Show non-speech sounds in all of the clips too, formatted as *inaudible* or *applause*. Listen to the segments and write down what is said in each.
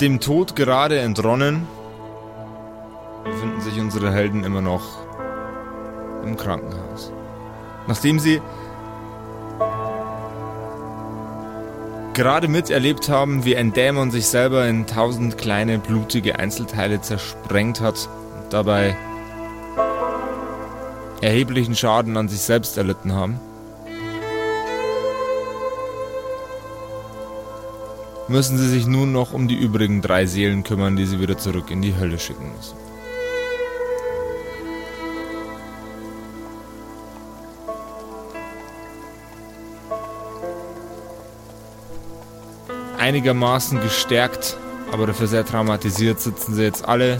Dem Tod gerade entronnen, befinden sich unsere Helden immer noch im Krankenhaus. Nachdem sie gerade miterlebt haben, wie ein Dämon sich selber in tausend kleine blutige Einzelteile zersprengt hat und dabei erheblichen Schaden an sich selbst erlitten haben, müssen sie sich nun noch um die übrigen drei Seelen kümmern, die sie wieder zurück in die Hölle schicken müssen. Einigermaßen gestärkt, aber dafür sehr traumatisiert sitzen sie jetzt alle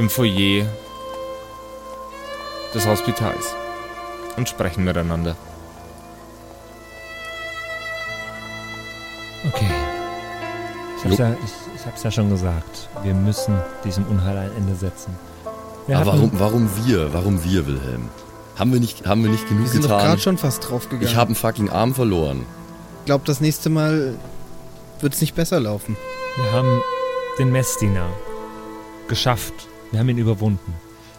im Foyer des Hospitals und sprechen miteinander. Ich hab's, ja, ich, schon gesagt. Wir müssen diesem Unheil ein Ende setzen. Wir Aber warum, warum wir? Warum wir, Wilhelm? Haben wir nicht, haben wir nicht genug Wir sind doch getan? gerade schon fast draufgegangen. ich habe einen fucking Arm verloren. Ich glaube, das nächste Mal wird es nicht besser laufen. Wir haben den Messdiener geschafft. Wir haben ihn überwunden.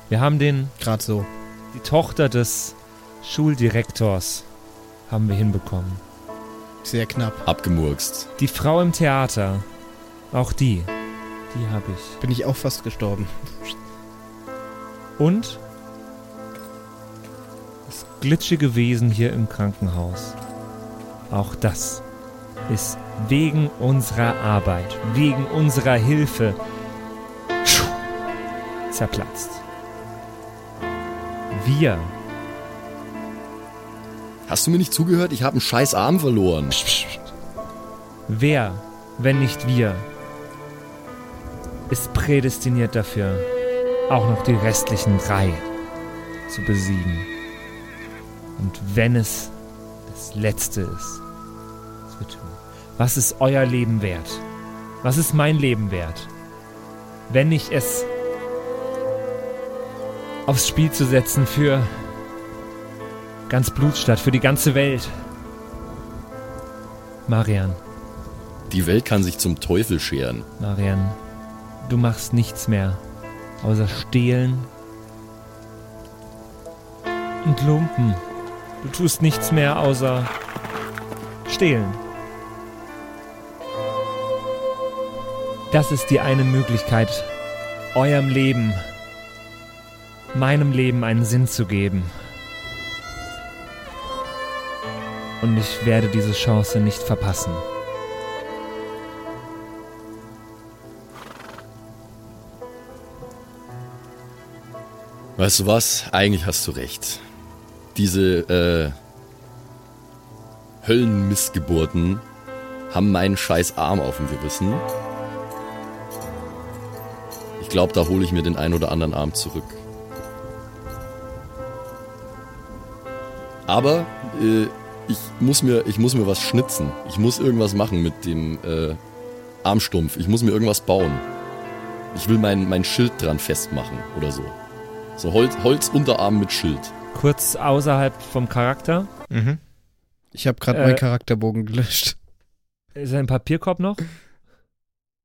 Wir haben den, Gerade so. die Tochter des Schuldirektors haben wir hinbekommen. Sehr knapp. Abgemurkst. Die Frau im Theater, auch die, die habe ich. Bin ich auch fast gestorben. Und das glitschige Wesen hier im Krankenhaus. Auch das ist wegen unserer Arbeit, wegen unserer Hilfe zerplatzt. Wir, Hast du mir nicht zugehört? Ich habe einen scheiß Arm verloren. wer, wenn nicht wir, ist prädestiniert dafür, auch noch die restlichen drei zu besiegen. Und wenn es das Letzte ist, was wir tun, was ist euer Leben wert? Was ist mein Leben wert? Wenn ich es aufs Spiel zu setzen für ganz Blutstadt, für die ganze Welt. Marian, Die Welt kann sich zum Teufel scheren. Marian, du machst nichts mehr außer stehlen und lumpen. Du tust nichts mehr außer stehlen. Das ist die eine Möglichkeit, eurem Leben, meinem Leben einen Sinn zu geben. Und ich werde diese Chance nicht verpassen. Weißt du was? Eigentlich hast du recht. Diese äh, Höllenmissgeburten haben meinen scheiß Arm auf dem Gewissen. Ich glaube, da hole ich mir den ein oder anderen Arm zurück. Aber äh, ich, muss mir, ich muss mir was schnitzen. Ich muss irgendwas machen mit dem äh, Armstumpf. Ich muss mir irgendwas bauen. Ich will mein, mein Schild dran festmachen oder so. So Holz, Holzunterarm mit Schild. Kurz außerhalb vom Charakter. Mhm. Ich habe gerade Äh, meinen Charakterbogen gelöscht. Ist ein Papierkorb noch?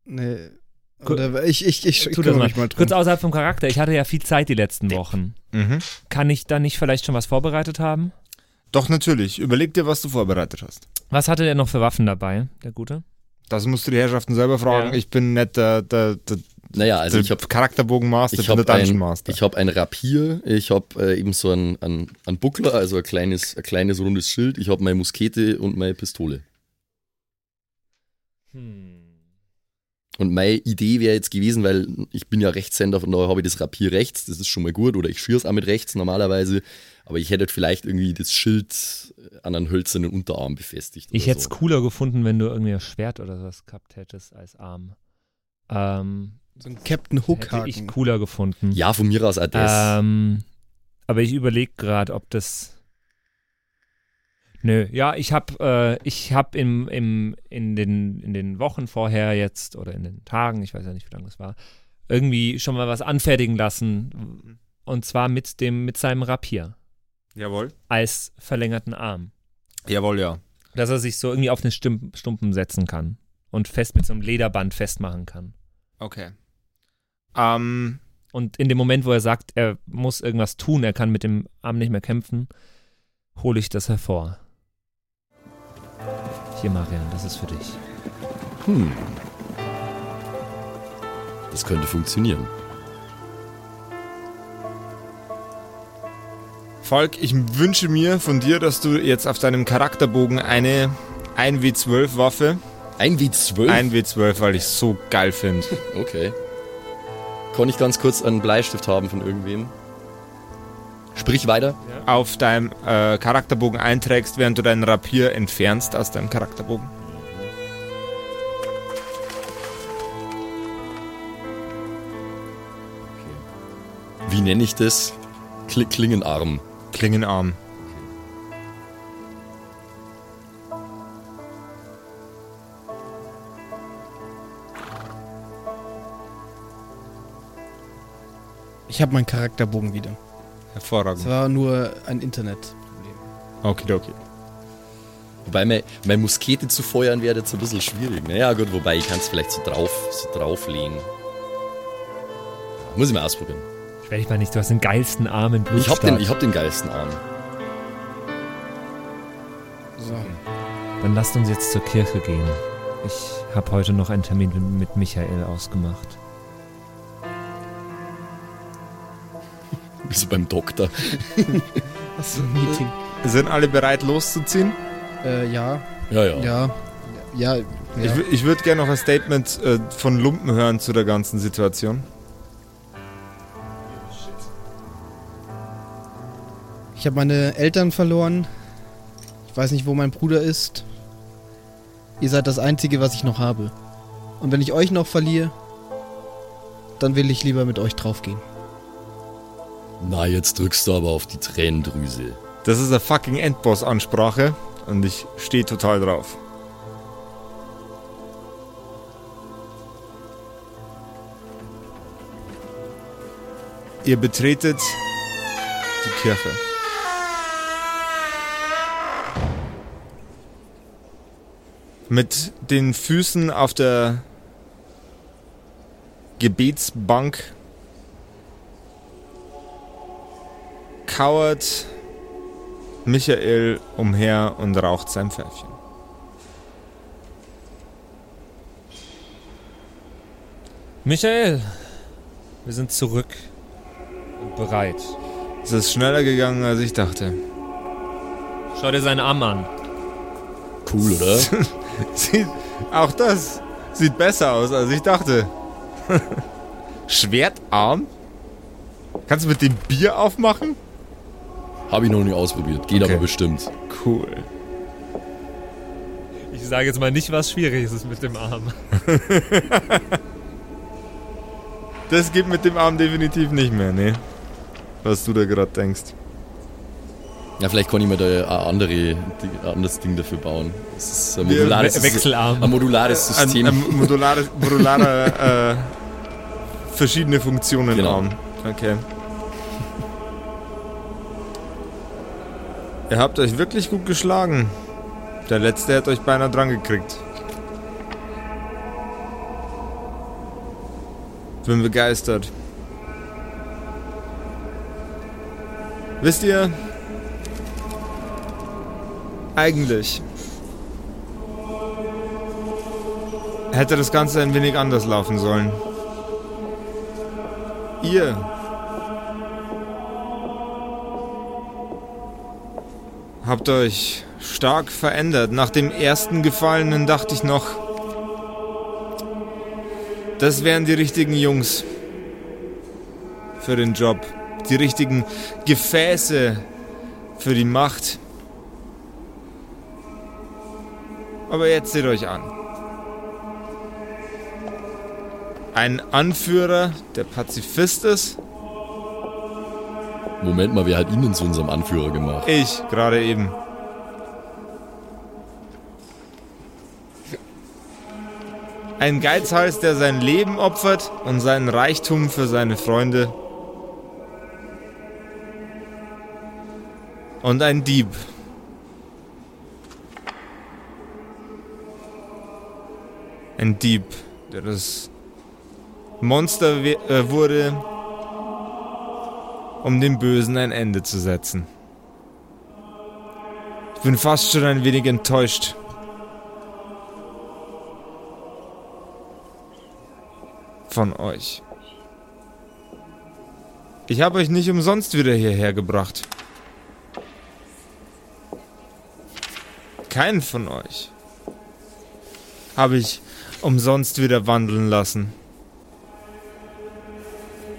Nee. Gut. Oder ich, ich, ich, ich kümmere mal. mich mal drum. Kurz außerhalb vom Charakter. Ich hatte ja viel Zeit die letzten Wochen. Mhm. Kann ich da nicht vielleicht schon was vorbereitet haben? Doch, natürlich. Überleg dir, was du vorbereitet hast. Was hatte der noch für Waffen dabei, der Gute? Das musst du die Herrschaften selber fragen. Ja. Ich bin nicht der, der, der, Naja, also ich habe Charakterbogenmaster, ich ich bin der hab Dungeon ein, Master. ich hab ein Rapier, ich habe äh, eben so einen, einen, einen Buckler, also ein kleines, ein kleines rundes Schild, ich habe meine Muskete und meine Pistole. Hm. Und meine Idee wäre jetzt gewesen, weil ich bin ja Rechtshänder, von daher habe ich das Rapier rechts, das ist schon mal gut, oder ich schieße auch mit rechts normalerweise, aber ich hätte halt vielleicht irgendwie das Schild an einen hölzernen Unterarm befestigt. Ich hätte es so. cooler gefunden, wenn du irgendwie ein Schwert oder sowas gehabt hättest als Arm. Ähm, so ein Captain Hook hätte ich cooler gefunden. Ja, von mir aus das. Ähm, aber ich überlege gerade, ob das. Nö, ja, ich habe äh, ich hab im, im, in, den, in den Wochen vorher jetzt oder in den Tagen, ich weiß ja nicht, wie lange es war, irgendwie schon mal was anfertigen lassen. Und zwar mit dem, mit seinem Rapier Jawohl. als verlängerten Arm. Jawohl, ja. dass er sich so irgendwie auf den Stum Stumpen setzen kann und fest mit so einem Lederband festmachen kann. Okay. Ähm, Und in dem Moment, wo er sagt, er muss irgendwas tun, er kann mit dem Arm nicht mehr kämpfen, hole ich das hervor. Hier, Marian, das ist für dich. Hm. Das könnte funktionieren. Falk, ich wünsche mir von dir, dass du jetzt auf deinem Charakterbogen eine 1W12 Waffe, Ein W12? 1W12, weil ich so geil finde. *laughs* Okay. Kann ich ganz kurz einen Bleistift haben von irgendwem? Sprich weiter. auf deinem äh, Charakterbogen einträgst, während du deinen Rapier entfernst aus deinem Charakterbogen. Wie nenne ich das? Kli Klingenarm. Klingenarm. Ich habe meinen Charakterbogen wieder. Es Hervorragend. war nur ein Internetproblem. Okidoki. Wobei mein, mein Muskete zu feuern wäre jetzt ein bisschen schwierig. Naja, gut, wobei ich kann es vielleicht so drauf, so drauflegen. Muss ich mal ausprobieren. Stell dich mal nicht, du hast den geilsten Arm in Ich hab, den, ich hab den geilsten Arm. So. Dann lasst uns jetzt zur Kirche gehen. Ich habe heute noch einen Termin mit Michael ausgemacht. Wie so beim Doktor. Das ist ein Meeting. Sind alle bereit loszuziehen? Äh, ja, Ja, ja. ja, ja. ja. Ich, ich würde gerne noch ein Statement äh, von Lumpen hören zu der ganzen Situation. Ich habe meine Eltern verloren. Ich weiß nicht, wo mein Bruder ist. Ihr seid das Einzige, was ich noch habe. Und wenn ich euch noch verliere, dann will ich lieber mit euch draufgehen. Na, jetzt drückst du aber auf die Tränendrüse. Das ist eine fucking Endboss-Ansprache und ich stehe total drauf. Ihr betretet die Kirche. Mit den Füßen auf der Gebetsbank kauert Michael umher und raucht sein Pfeifchen. Michael, wir sind zurück und bereit. Es ist schneller gegangen, als ich dachte. Schau dir seinen Arm an. Cool, oder? *laughs* Sieht, auch das sieht besser aus, als ich dachte. *laughs* Schwertarm? Kannst du mit dem Bier aufmachen? Hab ich noch nie ausprobiert. Geht Okay. aber bestimmt. Cool. Ich sage jetzt mal nicht, was schwierig ist mit dem Arm. *laughs* Das geht mit dem Arm definitiv nicht mehr, ne? Was du da gerade denkst. Ja, vielleicht kann ich mir da ein andere, ein anderes Ding dafür bauen. Das ist ein modulares, We Wechselarm. ein modulares Ein, System. ein modulares, modularer, *laughs* äh, verschiedene Funktionen Genau. Arm. Okay. Ihr habt euch wirklich gut geschlagen. Der letzte hätte euch beinahe dran gekriegt. Bin begeistert. Wisst ihr, eigentlich hätte das Ganze ein wenig anders laufen sollen. Ihr habt euch stark verändert. Nach dem ersten Gefallenen dachte ich noch, das wären die richtigen Jungs für den Job. Die richtigen Gefäße für die Macht. Aber jetzt seht euch an. Ein Anführer, der Pazifist ist. Moment mal, wer hat ihn denn zu unserem Anführer gemacht? Ich, gerade eben. Ein Geizhals, der sein Leben opfert und seinen Reichtum für seine Freunde. Und ein Dieb. Ein Dieb, der das Monster äh, wurde, um dem Bösen ein Ende zu setzen. Ich bin fast schon ein wenig enttäuscht. Von euch. Ich habe euch nicht umsonst wieder hierher gebracht. Keinen von euch habe ich umsonst wieder wandeln lassen.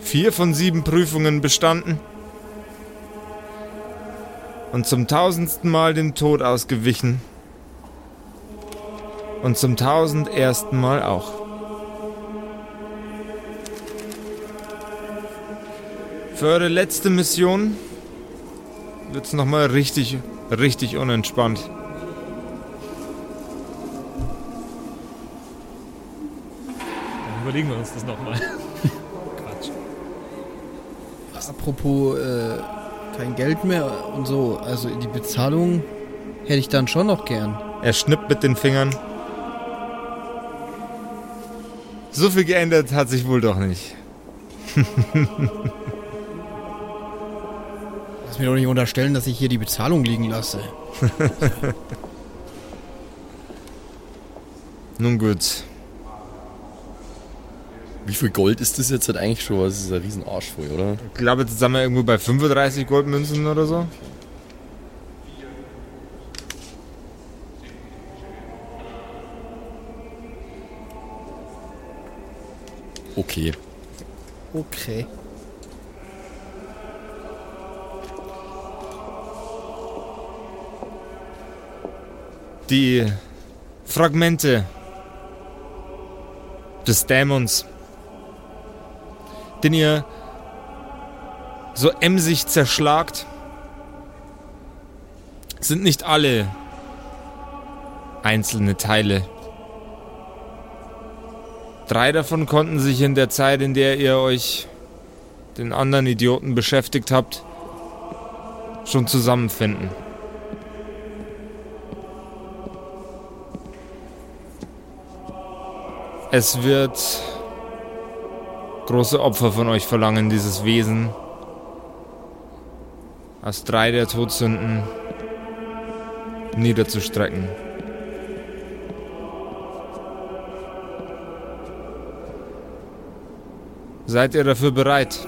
Vier von sieben Prüfungen bestanden und zum tausendsten Mal dem Tod ausgewichen und zum tausendersten Mal auch. Für eure letzte Mission wird's noch mal richtig, richtig unentspannt. Dann überlegen wir uns das nochmal. Apropos äh, kein Geld mehr und so, also die Bezahlung hätte ich dann schon noch gern. Er schnippt mit den Fingern. So viel geändert hat sich wohl doch nicht. *laughs* Lass mir doch nicht unterstellen, dass ich hier die Bezahlung liegen lasse. *laughs* Nun gut. Wie viel Gold ist das jetzt halt eigentlich schon? Das ist ein riesen Arsch voll, oder? Ich glaube, jetzt sind wir irgendwo bei 35 Goldmünzen oder so. Okay. Okay. Die Fragmente des Dämons, den ihr so emsig zerschlagt, sind nicht alle einzelne Teile. Drei davon konnten sich in der Zeit, in der ihr euch den anderen Idioten beschäftigt habt, schon zusammenfinden. Es wird große Opfer von euch verlangen, dieses Wesen aus drei der Todsünden niederzustrecken. Seid ihr dafür bereit?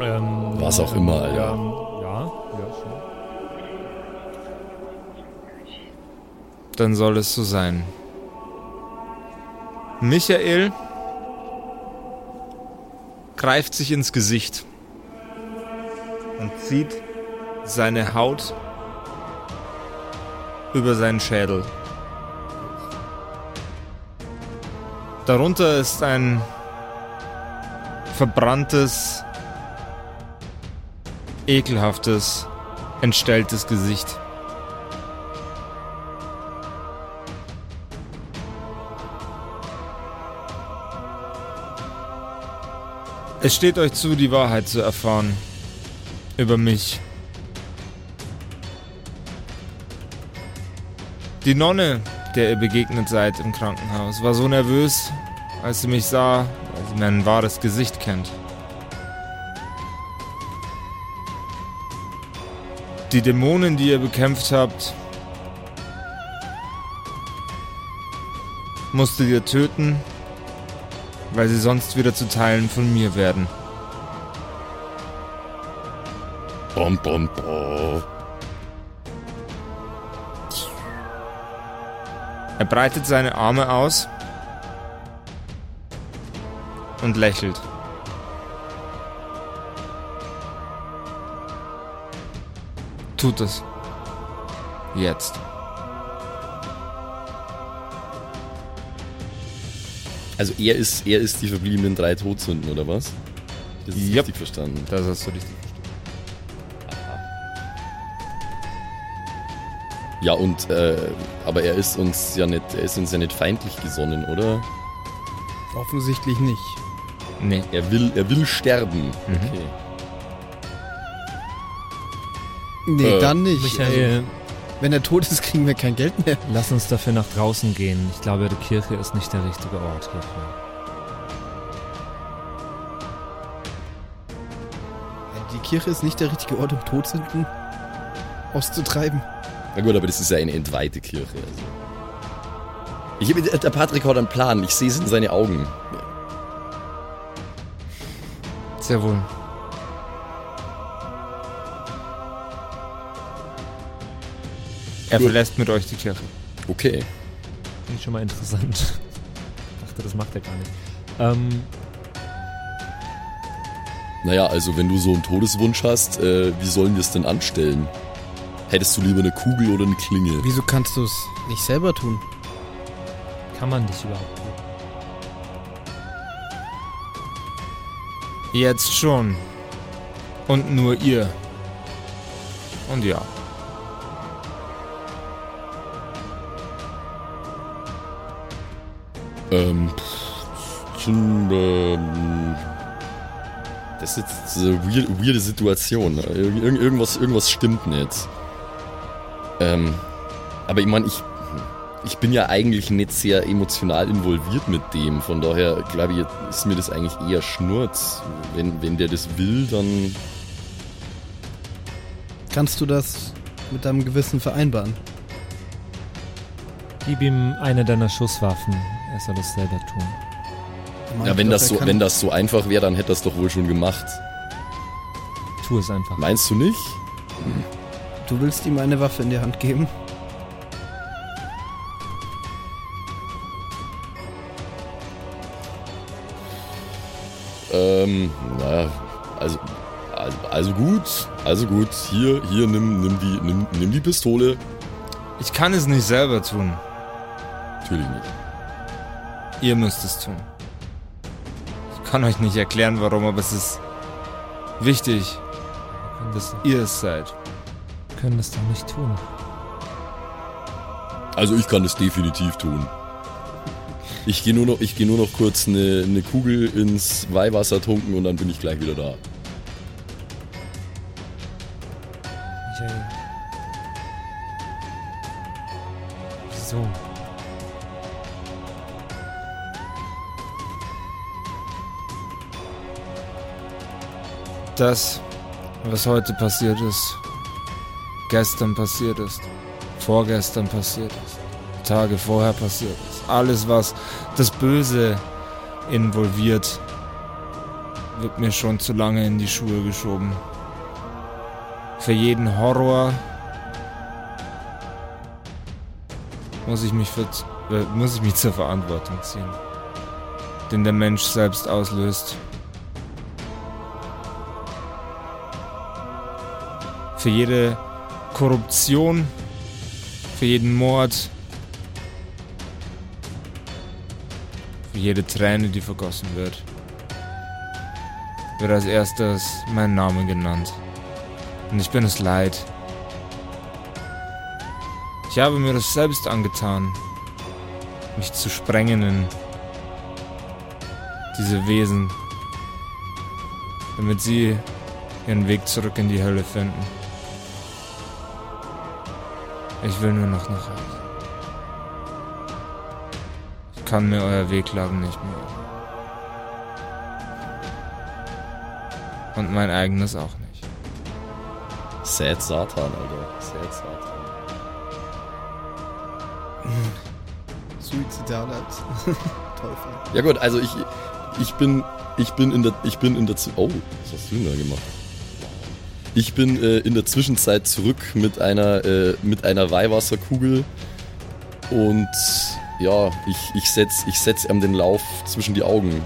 Ähm, Was auch immer, Alter. Ja, ja, ja, schon. Dann soll es so sein. Michael greift sich ins Gesicht und zieht seine Haut über seinen Schädel. Darunter ist ein verbranntes, ekelhaftes, entstelltes Gesicht. Es steht euch zu, die Wahrheit zu erfahren. Über mich. Die Nonne, der ihr begegnet seid im Krankenhaus, war so nervös, als sie mich sah, weil sie mein wahres Gesicht kennt. Die Dämonen, die ihr bekämpft habt, musstet ihr töten, weil sie sonst wieder zu Teilen von mir werden. Bom, bom, bom. Er breitet seine Arme aus und lächelt. Tut es. Jetzt. Also er ist, er ist die verbliebenen drei Todsünden, oder was? Das ist Yep. richtig verstanden. Das hast du richtig verstanden. Ja, und äh, aber er ist uns ja nicht, er ist uns ja nicht feindlich gesonnen, oder? Offensichtlich nicht. Nee. Er will, er will sterben. Okay. Nee, Äh, dann nicht. Michael Wenn er tot ist, kriegen wir kein Geld mehr. Lass uns dafür nach draußen gehen. Ich glaube, die Kirche ist nicht der richtige Ort hierfür. Die Kirche ist nicht der richtige Ort, um Todsünden auszutreiben. Na gut, aber das ist ja eine entweihte Kirche. Also. Ich, der Patrick hat einen Plan. Ich sehe es in seine Augen. Sehr wohl. Er Gut. verlässt mit euch die Kirche. Okay. Finde ich schon mal interessant. Ich dachte, das macht er gar nicht. Ähm, Naja, also wenn du so einen Todeswunsch hast, äh, wie sollen wir es denn anstellen? Hättest du lieber eine Kugel oder eine Klinge? Wieso kannst du es nicht selber tun? kann man dich überhaupt tun? Jetzt schon. Und nur ihr. Und ja. Ähm, pff, ähm, das ist jetzt eine weird, weirde Situation. Ir ir irgendwas, irgendwas stimmt nicht. Ähm, aber ich meine, ich, ich bin ja eigentlich nicht sehr emotional involviert mit dem. Von daher, glaube ich, ist mir das eigentlich eher Schnurz. Wenn, wenn der das will, dann Kannst du das mit deinem Gewissen vereinbaren? Gib ihm eine deiner Schusswaffen. Er soll es selber tun. Ja, wenn glaub, das, er so, wenn das so einfach wäre, dann hätte das doch wohl schon gemacht. Tu es einfach. Meinst du nicht? Du willst ihm eine Waffe in die Hand geben? Ähm, naja, also, also, also gut, also gut. Hier, hier, nimm, nimm die, nimm, nimm die Pistole. Ich kann es nicht selber tun. Natürlich nicht. Ihr müsst es tun. Ich kann euch nicht erklären, warum, aber es ist wichtig. Wir können das, Ihr es seid. können das doch nicht tun. Also ich kann es definitiv tun. Ich gehe nur noch, ich gehe nur noch kurz eine, eine Kugel ins Weihwasser tunken und dann bin ich gleich wieder da. Das, was heute passiert ist, gestern passiert ist, vorgestern passiert ist, Tage vorher passiert ist, alles, was das Böse involviert, wird mir schon zu lange in die Schuhe geschoben. Für jeden Horror muss ich mich, für, äh, muss ich mich zur Verantwortung ziehen, den der Mensch selbst auslöst. Für jede Korruption, für jeden Mord, für jede Träne, die vergossen wird, wird als erstes mein Name genannt. Und ich bin es leid. Ich habe mir das selbst angetan, mich zu sprengen in diese Wesen, damit sie ihren Weg zurück in die Hölle finden. Ich will nur noch nach Hause. Ich kann mir euer Wehklagen nicht mehr. Und mein eigenes auch nicht. Sad Satan, Alter. Sad Satan. Suizidal als *laughs* Teufel. Ja gut, also ich, ich bin, ich bin in der, ich bin in der, Z- oh, was hast du denn da gemacht? Ich bin äh, in der Zwischenzeit zurück mit einer, äh, mit einer Weihwasserkugel und ja, ich, ich setz, ich setz ihm den Lauf zwischen die Augen.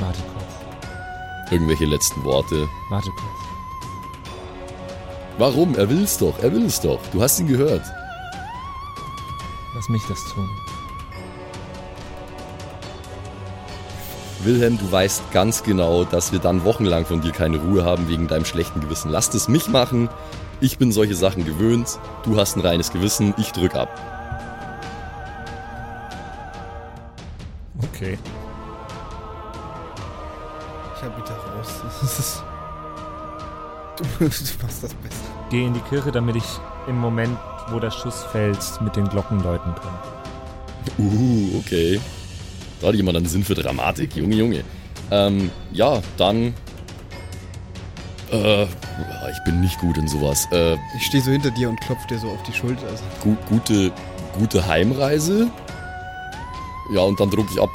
Warte kurz. Irgendwelche letzten Worte. Warte kurz. Warum? Er will es doch, er will es doch. Du hast ihn gehört. Lass mich das tun. Wilhelm, du weißt ganz genau, dass wir dann wochenlang von dir keine Ruhe haben wegen deinem schlechten Gewissen. Lass es mich machen. Ich bin solche Sachen gewöhnt. Du hast ein reines Gewissen. Ich drück ab. Okay. Ich hab da raus. *laughs* Ist. Du, *laughs* du machst das besser. Geh in die Kirche, damit ich im Moment, wo der Schuss fällt, mit den Glocken läuten können. Uh, okay. Da hat jemand einen Sinn für Dramatik. Junge, Junge. Ähm, ja, dann. Äh, ich bin nicht gut in sowas. Äh, Ich stehe so hinter dir und klopf dir so auf die Schulter. Gu gute, gute Heimreise. Ja, und dann druck ich ab.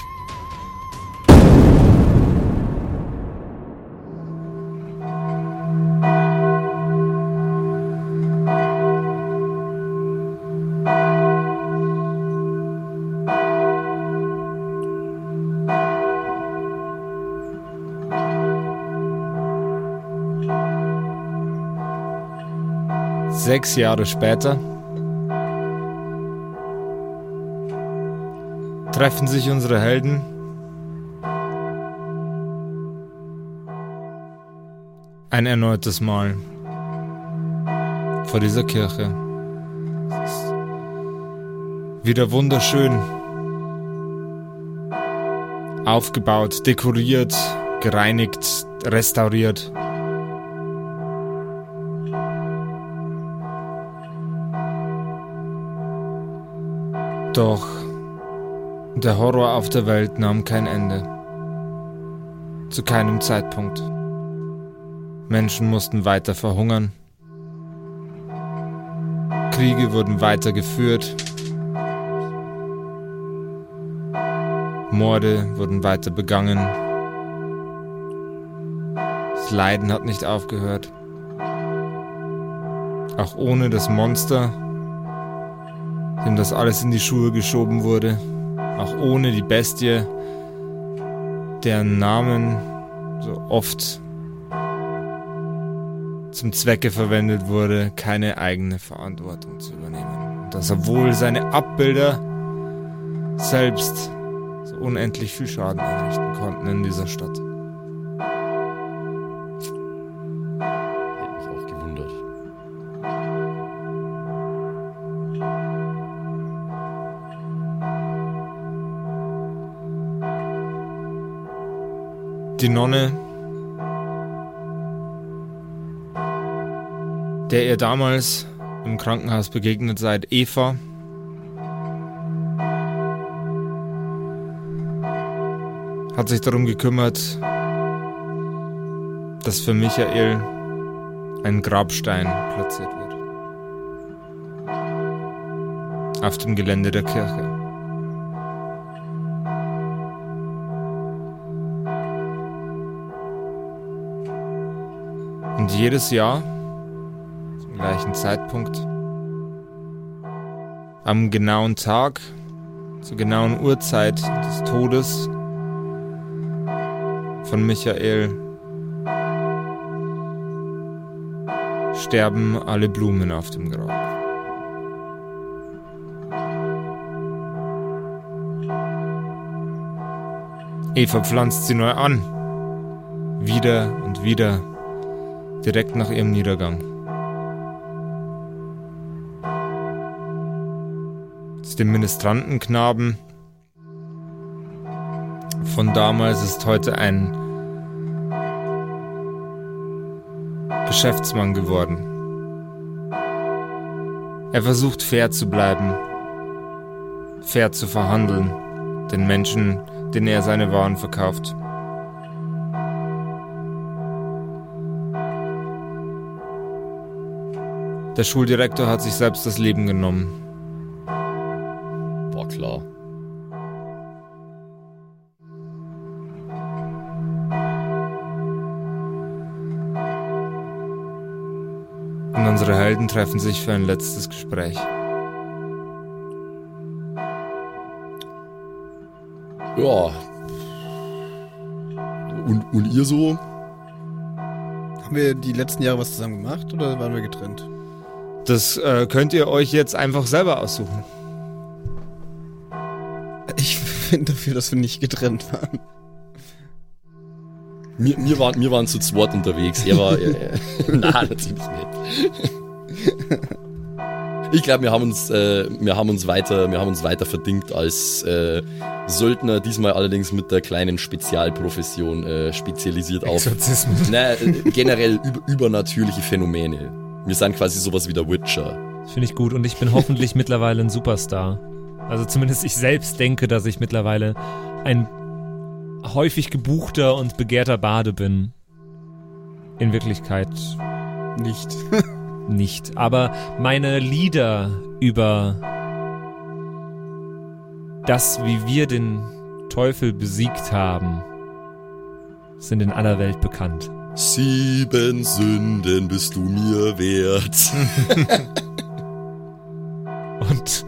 Sechs Jahre später treffen sich unsere Helden ein erneutes Mal vor dieser Kirche. Wieder wunderschön aufgebaut, dekoriert, gereinigt, restauriert. Doch der Horror auf der Welt nahm kein Ende. Zu keinem Zeitpunkt. Menschen mussten weiter verhungern. Kriege wurden weiter geführt. Morde wurden weiter begangen. Das Leiden hat nicht aufgehört. Auch ohne das Monster, dem das alles in die Schuhe geschoben wurde, auch ohne die Bestie, deren Namen so oft zum Zwecke verwendet wurde, keine eigene Verantwortung zu übernehmen. Und dass obwohl seine Abbilder selbst so unendlich viel Schaden anrichten konnten in dieser Stadt. Die Nonne, der ihr damals im Krankenhaus begegnet seid, Eva, hat sich darum gekümmert, dass für Michael ein Grabstein platziert wird. Auf dem Gelände der Kirche. Und jedes Jahr, zum gleichen Zeitpunkt, am genauen Tag, zur genauen Uhrzeit des Todes von Michael, sterben alle Blumen auf dem Grab. Eva pflanzt sie neu an. Wieder und wieder direkt nach ihrem Niedergang. Aus dem Ministrantenknaben von damals ist heute ein Geschäftsmann geworden. Er versucht fair zu bleiben, fair zu verhandeln, den Menschen, denen er seine Waren verkauft. Der Schuldirektor hat sich selbst das Leben genommen. War klar. Und unsere Helden treffen sich für ein letztes Gespräch. Ja. Und, und ihr so? haben wir die letzten Jahre was zusammen gemacht oder waren wir getrennt? Das äh, könnt ihr euch jetzt einfach selber aussuchen. Ich bin dafür, dass wir nicht getrennt waren. Wir, wir, waren, wir waren zu zweit unterwegs. Er war. Äh, *laughs* *laughs* nein, natürlich nicht. Ich glaube, wir haben uns, äh, wir haben uns weiter, wir haben uns weiter verdingt als äh, Söldner, diesmal allerdings mit der kleinen Spezialprofession äh, spezialisiert auf Exorzismus. na, äh, generell über, übernatürliche Phänomene. Wir sind quasi sowas wie der Witcher. Das finde ich gut und ich bin hoffentlich *laughs* mittlerweile ein Superstar. Also zumindest ich selbst denke, dass ich mittlerweile ein häufig gebuchter und begehrter Bade bin. In Wirklichkeit Nicht. *laughs* nicht. Aber meine Lieder über das, wie wir den Teufel besiegt haben, sind in aller Welt bekannt. Sieben Sünden bist du mir wert. *laughs* Und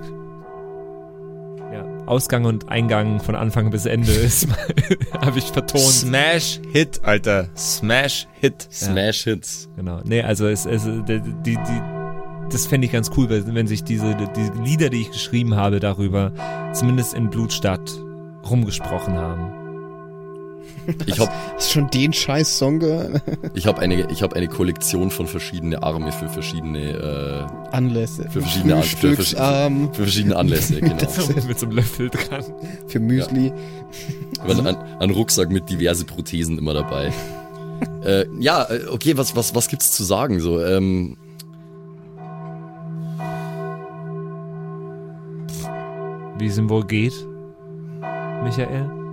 ja, Ausgang und Eingang von Anfang bis Ende ist *laughs* habe ich vertont. Smash Hit, Alter. Smash Hit. Smash Hits. Genau. Nee, also es, es die, die, die das fände ich ganz cool, wenn wenn sich diese die Lieder, die ich geschrieben habe, darüber zumindest in Blutstadt rumgesprochen haben. *laughs* Ich habe Hast du schon den scheiß Song gehört? *laughs* ich hab eine, ich hab eine Kollektion von verschiedene Arme für verschiedene, Anlässe. Für verschiedene An- für äh, für verschiedene Anlässe, *laughs* genau. Mit so einem Löffel dran. für Müsli. Aber ein, ein Rucksack mit diverse Prothesen immer dabei. äh, ja, äh, okay, was, was, was gibt's zu sagen? So, ähm, Wie es ihm wohl geht, Michael?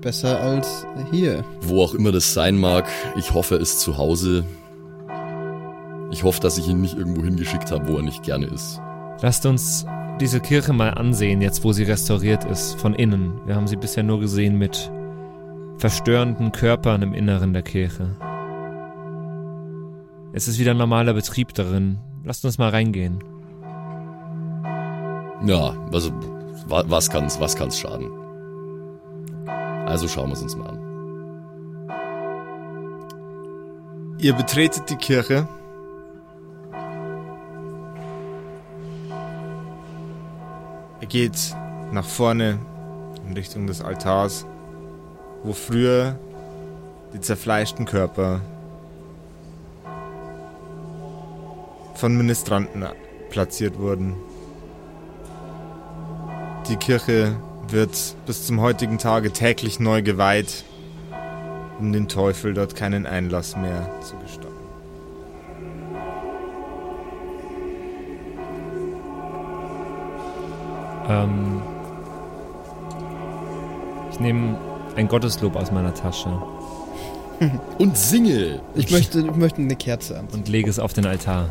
Besser als hier. wo auch immer das sein mag, ich hoffe, er ist zu Hause. Ich hoffe, dass ich ihn nicht irgendwo hingeschickt habe, wo er nicht gerne ist. Lasst uns diese Kirche mal ansehen, jetzt wo sie restauriert ist, von innen. Wir haben sie bisher nur gesehen mit verstörenden Körpern im Inneren der Kirche. Es ist wieder normaler Betrieb darin. Lasst uns mal reingehen. Ja, also, wa- was kann's, was kann's schaden? Also schauen wir es uns mal an. Ihr betretet die Kirche. Ihr geht nach vorne in Richtung des Altars, wo früher die zerfleischten Körper von Ministranten platziert wurden. Die Kirche wird bis zum heutigen Tage täglich neu geweiht, um den Teufel dort keinen Einlass mehr zu gestatten. Ähm, ich nehme ein Gotteslob aus meiner Tasche *laughs* Und singe! Ich möchte, ich möchte eine Kerze anzünden. und lege es auf den Altar.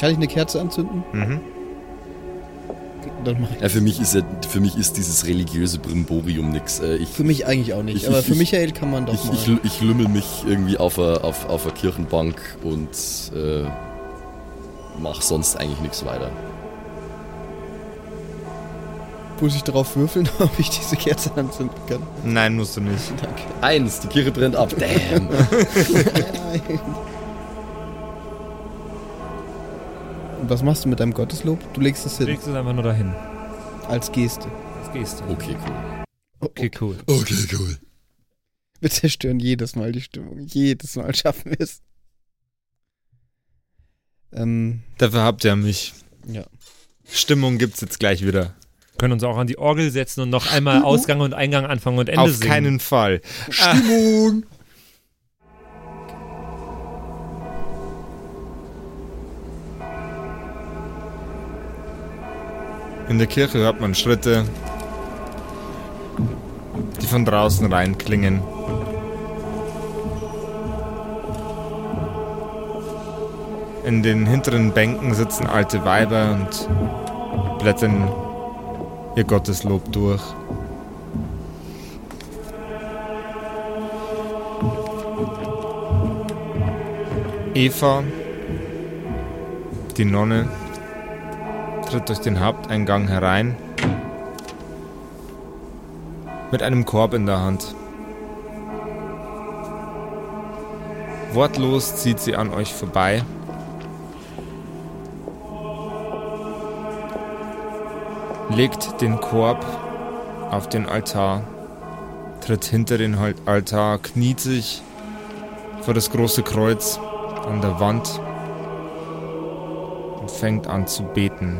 Kann ich eine Kerze anzünden? Mhm. Dann mach ich. Ja, für mich ist ja, für mich ist dieses religiöse Brimborium nix. Äh, Für mich eigentlich auch nicht. Ich- aber ich- für ich- Michael kann man doch ich, mal. ich, ich lümmel mich irgendwie auf einer auf, auf a Kirchenbank und äh, mach sonst eigentlich nichts weiter. Muss ich darauf würfeln, *laughs* ob ich diese Kerze anzünden kann? Nein, musst du nicht. Danke. Eins, die Kirche brennt ab. Damn. *laughs* Und was machst du mit deinem Gotteslob? Du legst es Du hin. legst es einfach nur dahin. Als Geste. Das gehst du. Okay, cool. Okay, cool. Okay, cool. Wir zerstören jedes Mal die Stimmung. Jedes Mal schaffen wir es. Ähm, Dafür habt ihr mich. ja. Stimmung gibt's jetzt gleich wieder. Können uns auch an die Orgel setzen und noch einmal Ausgang und Eingang, Anfang und Ende Auf singen. keinen Fall. Stimmung! In der Kirche hört man Schritte, die von draußen reinklingen. In den hinteren Bänken sitzen alte Weiber und blättern ihr Gotteslob durch. Eva, die Nonne, tritt durch den Haupteingang herein mit einem Korb in der Hand. Wortlos zieht sie an euch vorbei. Legt den Korb auf den Altar, tritt hinter den Altar, kniet sich vor das große Kreuz an der Wand und fängt an zu beten.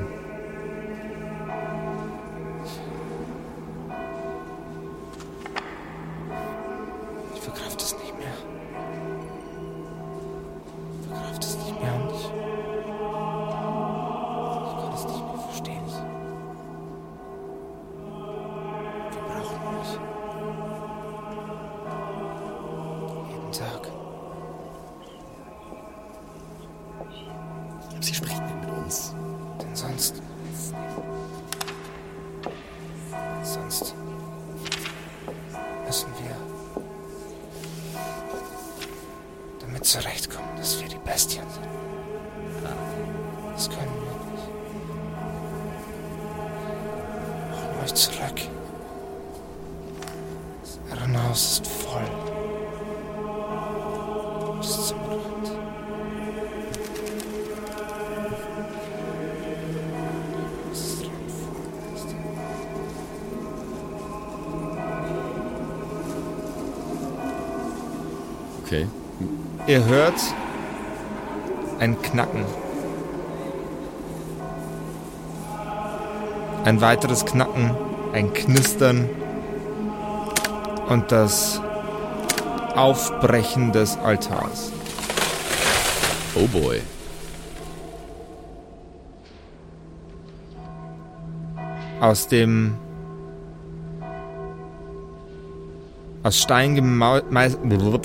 Euch zurück. Das Herrenhaus ist voll. Bis zum Rand. Okay. Ihr hört ein Knacken. Ein weiteres Knacken, ein Knistern und das Aufbrechen des Altars. Oh boy. Aus dem aus Stein,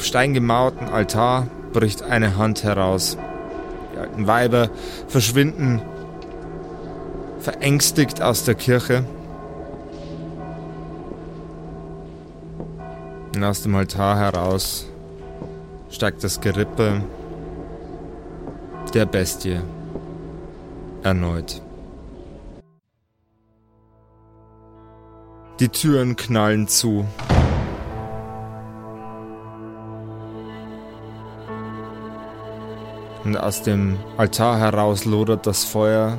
Stein gemauerten Altar bricht eine Hand heraus. Die alten Weiber verschwinden verängstigt aus der Kirche. Und aus dem Altar heraus steigt das Gerippe der Bestie erneut. Die Türen knallen zu. Und aus dem Altar heraus lodert das Feuer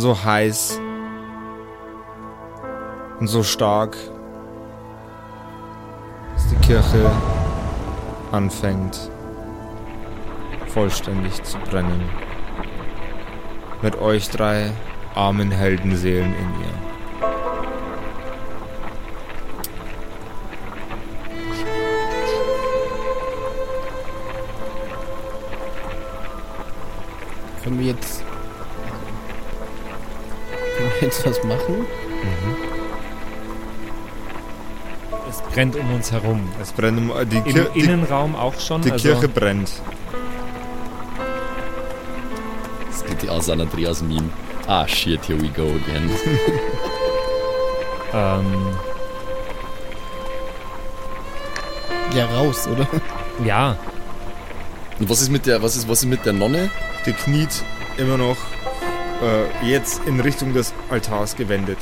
so heiß und so stark, dass die Kirche anfängt vollständig zu brennen. Mit euch drei armen Heldenseelen in ihr. Jetzt was machen? Es brennt um uns herum. Es brennt um, die, Im Kir die, Innenraum auch schon. die also, Kirche brennt. Das geht die San Andreas Meme. Ah, shit, here we go again. *laughs* Ähm, Ja, raus, oder? ja, Und was ist mit der, was ist, was ist mit der Nonne? Die kniet immer noch äh, jetzt in Richtung des Altars gewendet.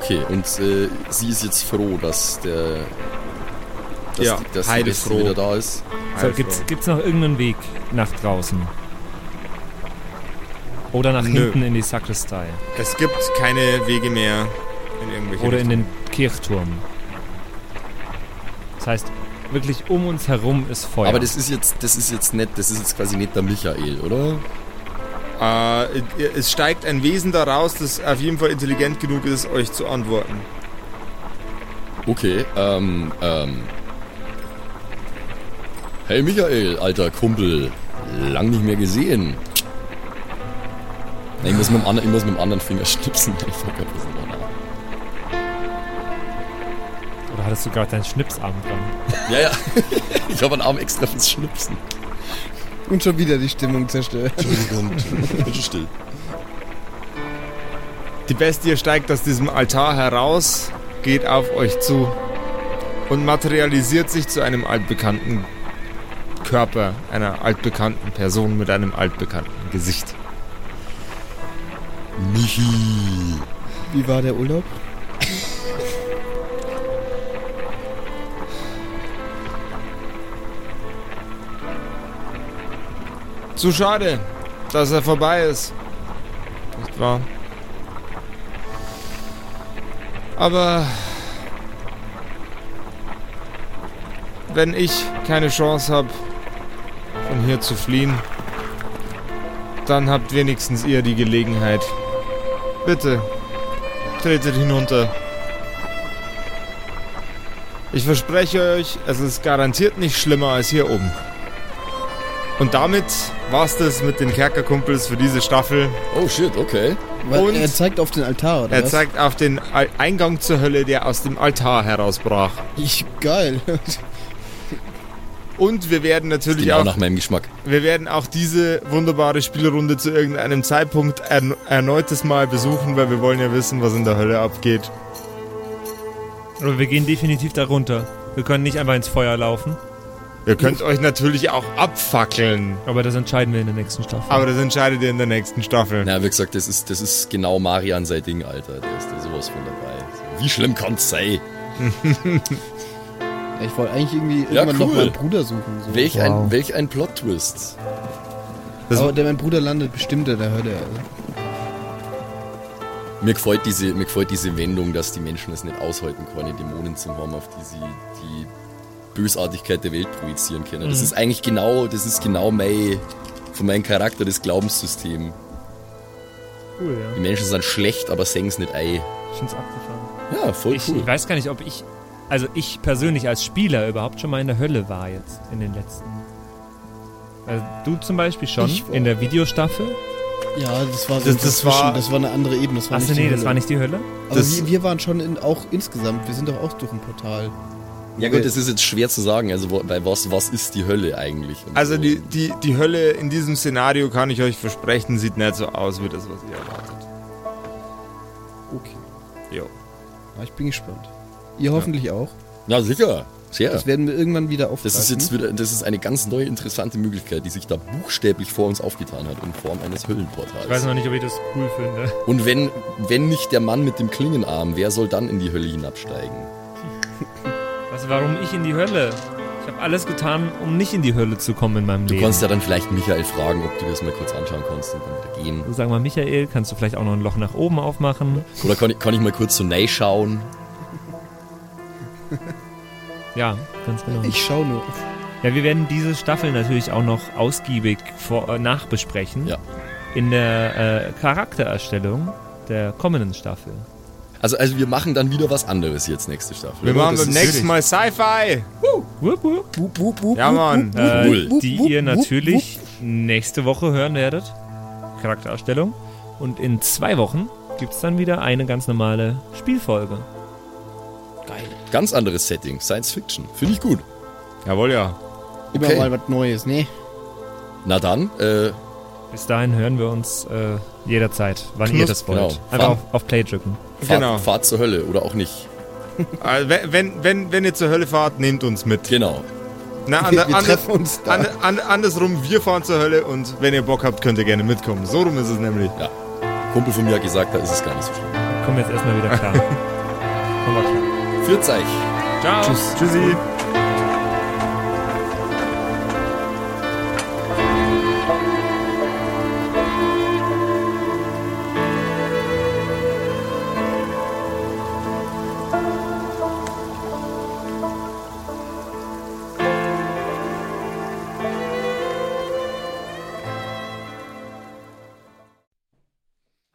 Okay, und äh, sie ist jetzt froh, dass der. Dass, Ja, die, dass die. Bestie wieder da ist. so, Also, gibt's, gibt's noch irgendeinen Weg nach draußen? Oder nach Nö. hinten in die Sakristei? Es gibt keine Wege mehr in irgendwelche Oder in Richtungen. den Kirchturm? Das heißt, wirklich um uns herum ist Feuer. Aber das ist jetzt, das ist jetzt nicht, das ist jetzt quasi nicht der Michael, oder? Äh, es steigt ein Wesen daraus, das auf jeden Fall intelligent genug ist, euch zu antworten. Okay, ähm, ähm. Hey Michael, alter Kumpel. Lang nicht mehr gesehen. Ich muss mit dem, anderen, ich muss mit dem anderen Finger *laughs* schnipsen. Ich hab grad Ohr. Oder hattest du gerade deinen Schnipsarm dran? Ja, ja. *laughs* Ich habe einen Arm extra fürs Schnipsen. Und schon wieder die Stimmung zerstört. Entschuldigung. Bitte still. Die Bestie steigt aus diesem Altar heraus, geht auf euch zu und materialisiert sich zu einem altbekannten Körper, einer altbekannten Person mit einem altbekannten Gesicht. Michi. Wie war der Urlaub? Zu schade, dass er vorbei ist. Nicht wahr? Aber wenn ich keine Chance habe, von hier zu fliehen, dann habt wenigstens ihr die Gelegenheit. Bitte, tretet hinunter. Ich verspreche euch, es ist garantiert nicht schlimmer als hier oben. Und damit war's das mit den Kerkerkumpels für diese Staffel. Oh shit, okay. Und- er zeigt auf den Altar, oder Er was? zeigt auf den Al- Eingang zur Hölle, der aus dem Altar herausbrach. Ich, geil. Und wir werden natürlich Genau auch, nach meinem Geschmack. wir werden auch diese wunderbare Spielrunde zu irgendeinem Zeitpunkt ern erneutes Mal besuchen, weil wir wollen ja wissen, was in der Hölle abgeht. Aber wir gehen definitiv da runter. Wir können nicht einfach ins Feuer laufen. Ihr könnt euch natürlich auch abfackeln. Aber das entscheiden wir in der nächsten Staffel. Aber das entscheidet ihr in der nächsten Staffel. Na, wie gesagt, das ist, das ist genau Marian sein Ding, Alter. Der ist da sowas von dabei. Wie schlimm kann's sein? Ich wollte eigentlich irgendwie Ja, irgendwann noch cool. meinen Bruder suchen. So. Welch, Wow. ein, welch ein Plot-Twist. Das- Aber der, mein Bruder landet bestimmt in der Hölle. Also. Mir gefällt, diese, mir gefällt diese Wendung, dass die Menschen es nicht aushalten können, Dämonen zu haben, auf die sie die Bösartigkeit der Welt projizieren können. Das ist eigentlich genau, das ist genau mein, von meinem Charakter das Glaubenssystem. cool, Die ja. Menschen sind schlecht, aber sehen es nicht ein. Ich find's abgefahren. Ja, voll Ich, cool. ich weiß gar nicht, ob ich, also ich persönlich als Spieler überhaupt schon mal in der Hölle war jetzt in den letzten. Also du zum Beispiel schon in der Videostaffel. Ja, das war so Das- das war- das war eine andere Ebene. Das war Achso, nicht die nee, das Hölle. war nicht die Hölle. Aber wir, wir waren schon in, auch insgesamt, wir sind doch auch durch ein Portal. Ja gut, das ist jetzt schwer zu sagen. Also bei was, was ist die Hölle eigentlich? Und Also so. die, die, die Hölle in diesem Szenario, kann ich euch versprechen, sieht nicht so aus wie das, was ihr erwartet. Okay. Jo. Ja, ich bin gespannt. Ihr hoffentlich auch. Ja, sicher. Sehr. Das werden wir irgendwann wieder aufgreifen. Das ist jetzt wieder, das ist eine ganz neue interessante Möglichkeit, die sich da buchstäblich vor uns aufgetan hat in Form eines Höllenportals. Ich weiß noch nicht, ob ich das cool finde. Und wenn, wenn nicht der Mann mit dem Klingenarm, wer soll dann in die Hölle hinabsteigen? *laughs* Was, warum ich in die Hölle? Ich habe alles getan, um nicht in die Hölle zu kommen in meinem Du Leben. kannst ja dann vielleicht Michael fragen, ob du das mal kurz anschauen kannst und dann wieder gehen. Du sag mal, Michael, kannst du vielleicht auch noch ein Loch nach oben aufmachen? Oder kann ich, kann ich mal kurz so nein schauen? Ja, ganz genau. ich schau nur. Ja, wir werden diese Staffel natürlich auch noch ausgiebig vor, äh, nachbesprechen. Ja. In der äh, Charaktererstellung der kommenden Staffel. Also, also wir machen dann wieder was anderes jetzt nächste Staffel. Wir oder? machen Das beim nächsten Mal Sci-Fi. Ja, Mann. Äh, die ihr natürlich nächste Woche hören werdet. Charaktererstellung. Und in zwei Wochen gibt es dann wieder eine ganz normale Spielfolge. Ganz anderes Setting, Science Fiction. Finde ich gut. Jawohl, ja. Immer Okay. mal was Neues, ne? Na dann, äh, Bis dahin hören wir uns äh, jederzeit, wann ihr Knus- das wollt. genau. Einfach auf, auf Play drücken. Fahrt, Genau. Fahrt zur Hölle oder auch nicht. *laughs* Also, wenn, wenn, wenn, wenn ihr zur Hölle fahrt, nehmt uns mit. Genau. Na, *laughs* Wir, ander- wir ander- treffen uns da. an, an, andersrum, wir fahren zur Hölle und wenn ihr Bock habt, könnt ihr gerne mitkommen. So rum ist es nämlich. Kumpel von mir hat gesagt, da ist es gar nicht so schlimm. Kommen wir jetzt erstmal wieder klar. *laughs* Kommen wir klar. Führt euch. Ciao. Tschüss. Tschüssi.